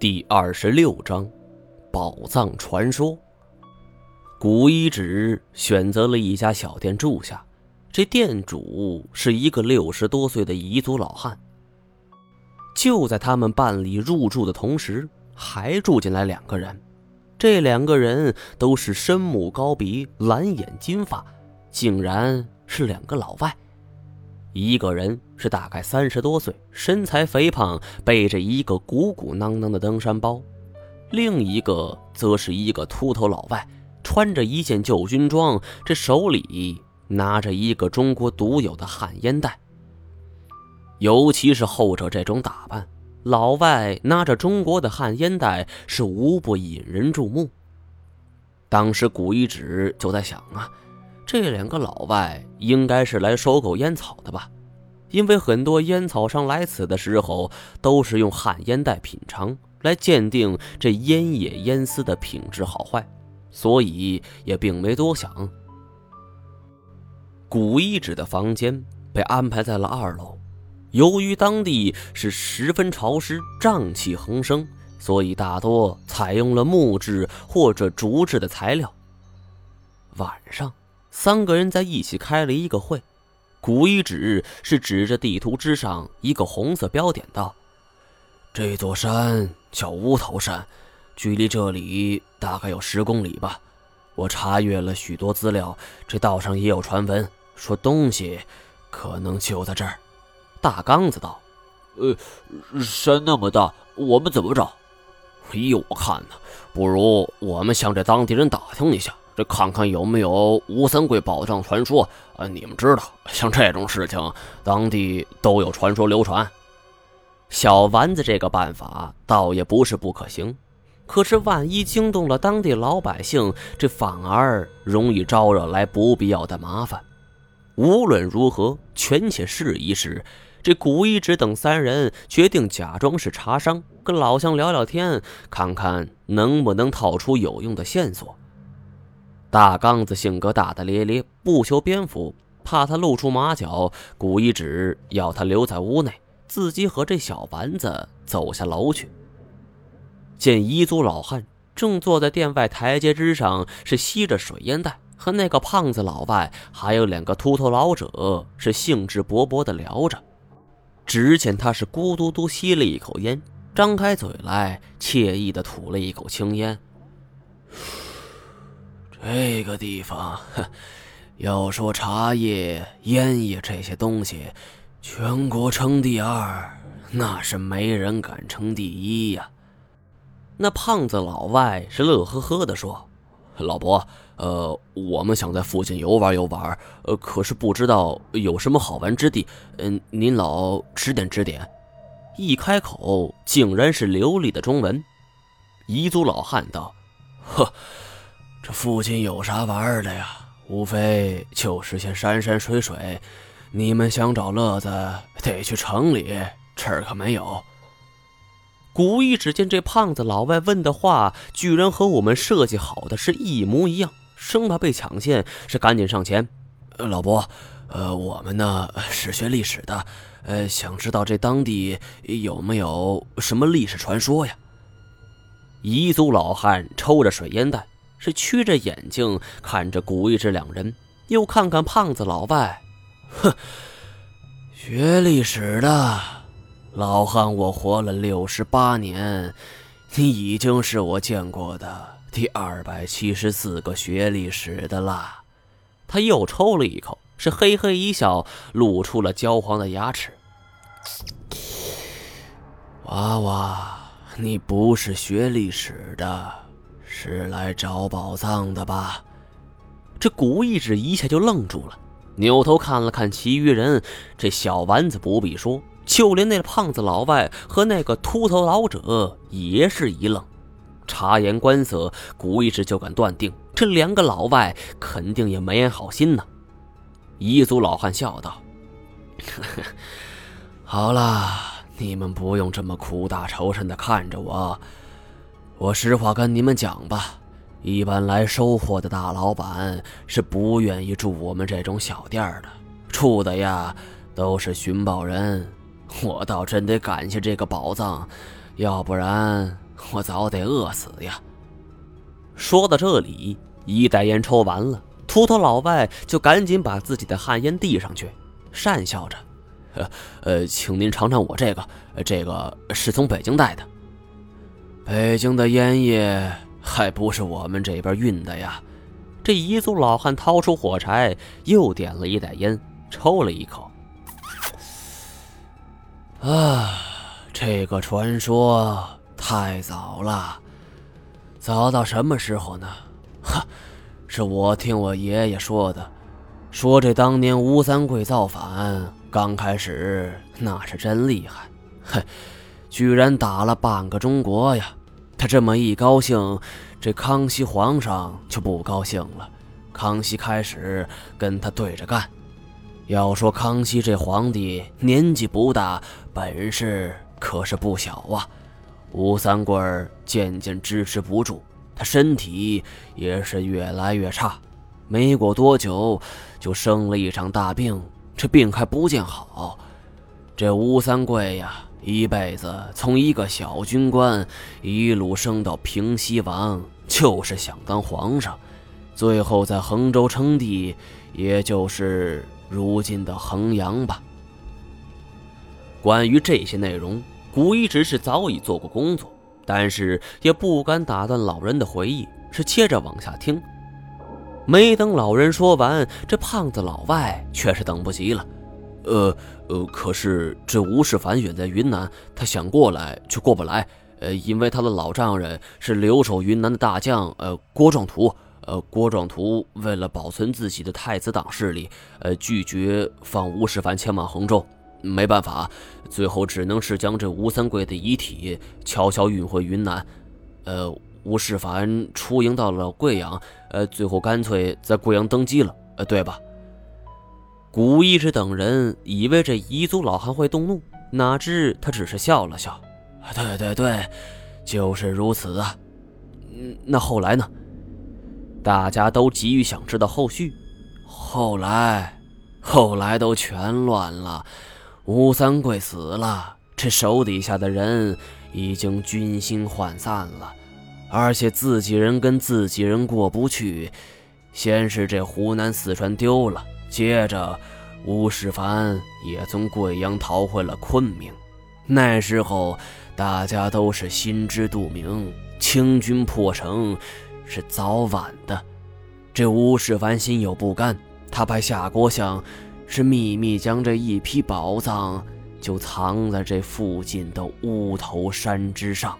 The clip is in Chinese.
第二十六章，宝藏传说。古一指选择了一家小店住下，这店主是一个六十多岁的彝族老汉。就在他们办理入住的同时，还住进来两个人。这两个人都是深目高鼻、蓝眼金发，竟然是两个老外。一个人是大概三十多岁，身材肥胖，背着一个鼓鼓囊囊的登山包；另一个则是一个秃头老外，穿着一件旧军装，这手里拿着一个中国独有的旱烟袋。尤其是后者这种打扮，老外拿着中国的旱烟袋是无不引人注目。当时古一指就在想啊。这两个老外应该是来收购烟草的吧？因为很多烟草商来此的时候都是用旱烟袋品尝来鉴定这烟叶烟丝的品质好坏，所以也并没多想。古一指的房间被安排在了二楼，由于当地是十分潮湿、瘴气横生，所以大多采用了木质或者竹制的材料。晚上。三个人在一起开了一个会，古一指是指着地图之上一个红色标点道：“这座山叫乌头山，距离这里大概有十公里吧。我查阅了许多资料，这道上也有传闻，说东西可能就在这儿。”大刚子道：“呃，山那么大，我们怎么找？依我看呢，不如我们向这当地人打听一下。”看看有没有吴三桂宝藏传说啊？你们知道，像这种事情，当地都有传说流传。小丸子这个办法倒也不是不可行，可是万一惊动了当地老百姓，这反而容易招惹来不必要的麻烦。无论如何，权且试一试。这古一指等三人决定假装是茶商，跟老乡聊聊天，看看能不能套出有用的线索。大刚子性格大大咧咧，不修边幅，怕他露出马脚，古一指要他留在屋内，自己和这小丸子走下楼去。见彝族老汉正坐在店外台阶之上，是吸着水烟袋，和那个胖子老外还有两个秃头老者是兴致勃勃地聊着。只见他是咕嘟嘟吸了一口烟，张开嘴来，惬意地吐了一口青烟。这个地方，哼要说茶叶、烟叶这些东西，全国称第二，那是没人敢称第一呀。那胖子老外是乐呵呵的说：“老伯，呃，我们想在附近游玩游玩，呃，可是不知道有什么好玩之地，嗯，您老指点指点。”一开口，竟然是流利的中文。彝族老汉道：“呵。”附近有啥玩的呀？无非就是些山山水水。你们想找乐子，得去城里，这儿可没有。古一只见这胖子老外问的话，居然和我们设计好的是一模一样，生怕被抢先，是赶紧上前。老伯，呃，我们呢是学历史的，呃，想知道这当地有没有什么历史传说呀？彝族老汉抽着水烟袋。是曲着眼睛看着古一指两人，又看看胖子老外，哼，学历史的老汉，我活了六十八年，你已经是我见过的第二百七十四个学历史的了。他又抽了一口，是嘿嘿一笑，露出了焦黄的牙齿。娃娃，你不是学历史的。是来找宝藏的吧？这古一指一下就愣住了，扭头看了看其余人。这小丸子不必说，就连那胖子老外和那个秃头老者也是一愣。察言观色，古一指就敢断定，这两个老外肯定也没安好心呢。彝族老汉笑道：“呵 呵好了，你们不用这么苦大仇深的看着我。”我实话跟你们讲吧，一般来收货的大老板是不愿意住我们这种小店的，住的呀都是寻宝人。我倒真得感谢这个宝藏，要不然我早得饿死呀。说到这里，一袋烟抽完了，秃头老外就赶紧把自己的旱烟递上去，讪笑着：“呃呃，请您尝尝我这个，这个是从北京带的。北京的烟叶还不是我们这边运的呀。”这彝族老汉掏出火柴，又点了一袋烟，抽了一口。啊，这个传说太早了，早到什么时候呢？哈，是我听我爷爷说的，说这当年吴三桂造反，刚开始那是真厉害，哼，居然打了半个中国呀！他这么一高兴。这康熙皇上就不高兴了，康熙开始跟他对着干。要说康熙这皇帝年纪不大，本事可是不小啊。吴三桂渐渐支持不住，他身体也是越来越差，没过多久就生了一场大病，这病还不见好。这吴三桂呀。一辈子从一个小军官一路升到平西王，就是想当皇上，最后在衡州称帝，也就是如今的衡阳吧。关于这些内容，古一直是早已做过工作，但是也不敢打断老人的回忆，是接着往下听。没等老人说完，这胖子老外却是等不及了。呃呃，可是这吴世凡远在云南，他想过来却过不来。呃，因为他的老丈人是留守云南的大将，呃，郭壮图。呃，郭壮图为了保存自己的太子党势力，呃，拒绝放吴世凡前往衡州。没办法，最后只能是将这吴三桂的遗体悄悄运回云南。呃，吴世凡出营到了贵阳，呃，最后干脆在贵阳登基了。呃，对吧？古一之等人以为这彝族老汉会动怒，哪知他只是笑了笑。对对对，就是如此啊。嗯，那后来呢？大家都急于想知道后续。后来，后来都全乱了。吴三桂死了，这手底下的人已经军心涣散了，而且自己人跟自己人过不去。先是这湖南、四川丢了。接着，吴世凡也从贵阳逃回了昆明。那时候，大家都是心知肚明，清军破城是早晚的。这吴世凡心有不甘，他派夏国相是秘密将这一批宝藏就藏在这附近的乌头山之上。